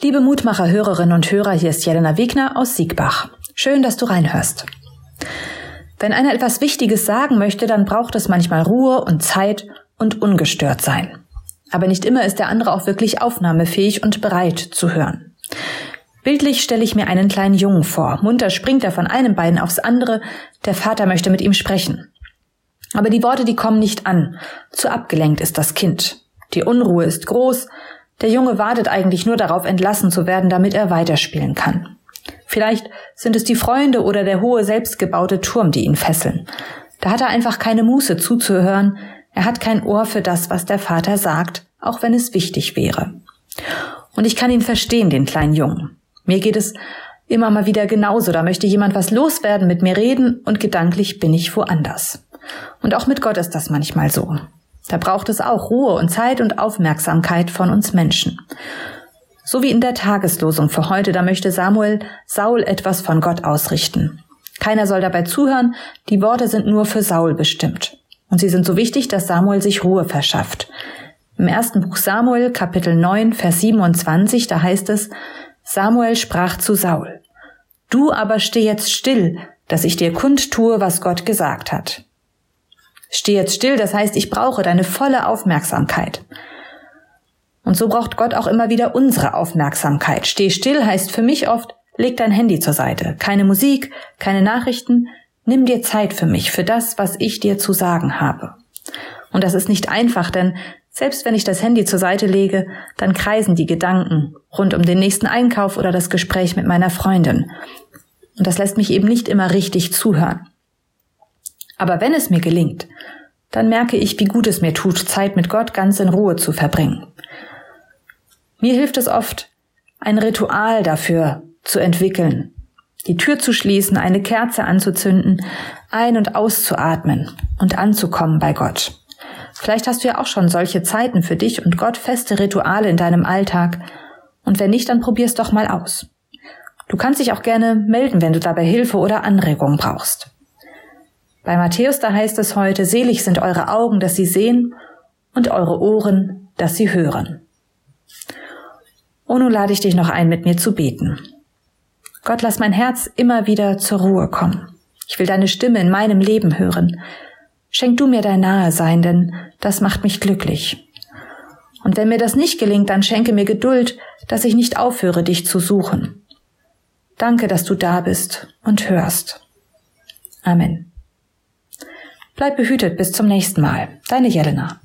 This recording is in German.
Liebe Mutmacher Hörerinnen und Hörer, hier ist Jelena Wegner aus Siegbach. Schön, dass du reinhörst. Wenn einer etwas Wichtiges sagen möchte, dann braucht es manchmal Ruhe und Zeit und ungestört sein. Aber nicht immer ist der andere auch wirklich aufnahmefähig und bereit zu hören. Bildlich stelle ich mir einen kleinen Jungen vor. Munter springt er von einem Bein aufs andere. Der Vater möchte mit ihm sprechen. Aber die Worte, die kommen nicht an. Zu abgelenkt ist das Kind. Die Unruhe ist groß. Der Junge wartet eigentlich nur darauf, entlassen zu werden, damit er weiterspielen kann. Vielleicht sind es die Freunde oder der hohe selbstgebaute Turm, die ihn fesseln. Da hat er einfach keine Muße zuzuhören. Er hat kein Ohr für das, was der Vater sagt, auch wenn es wichtig wäre. Und ich kann ihn verstehen, den kleinen Jungen. Mir geht es immer mal wieder genauso. Da möchte jemand was loswerden, mit mir reden und gedanklich bin ich woanders. Und auch mit Gott ist das manchmal so. Da braucht es auch Ruhe und Zeit und Aufmerksamkeit von uns Menschen. So wie in der Tageslosung für heute, da möchte Samuel Saul etwas von Gott ausrichten. Keiner soll dabei zuhören, die Worte sind nur für Saul bestimmt. Und sie sind so wichtig, dass Samuel sich Ruhe verschafft. Im ersten Buch Samuel, Kapitel 9, Vers 27, da heißt es, Samuel sprach zu Saul, Du aber steh jetzt still, dass ich dir kundtue, was Gott gesagt hat. Steh jetzt still, das heißt, ich brauche deine volle Aufmerksamkeit. Und so braucht Gott auch immer wieder unsere Aufmerksamkeit. Steh still heißt für mich oft, leg dein Handy zur Seite. Keine Musik, keine Nachrichten. Nimm dir Zeit für mich, für das, was ich dir zu sagen habe. Und das ist nicht einfach, denn selbst wenn ich das Handy zur Seite lege, dann kreisen die Gedanken rund um den nächsten Einkauf oder das Gespräch mit meiner Freundin. Und das lässt mich eben nicht immer richtig zuhören. Aber wenn es mir gelingt, dann merke ich, wie gut es mir tut, Zeit mit Gott ganz in Ruhe zu verbringen. Mir hilft es oft, ein Ritual dafür zu entwickeln, die Tür zu schließen, eine Kerze anzuzünden, ein- und auszuatmen und anzukommen bei Gott. Vielleicht hast du ja auch schon solche Zeiten für dich und Gott feste Rituale in deinem Alltag. Und wenn nicht, dann probier's doch mal aus. Du kannst dich auch gerne melden, wenn du dabei Hilfe oder Anregungen brauchst. Bei Matthäus da heißt es heute, selig sind eure Augen, dass sie sehen und eure Ohren, dass sie hören. Und nun lade ich dich noch ein, mit mir zu beten. Gott, lass mein Herz immer wieder zur Ruhe kommen. Ich will deine Stimme in meinem Leben hören. Schenk du mir dein Nahesein, denn das macht mich glücklich. Und wenn mir das nicht gelingt, dann schenke mir Geduld, dass ich nicht aufhöre, dich zu suchen. Danke, dass du da bist und hörst. Amen. Bleib behütet bis zum nächsten Mal. Deine Jelena.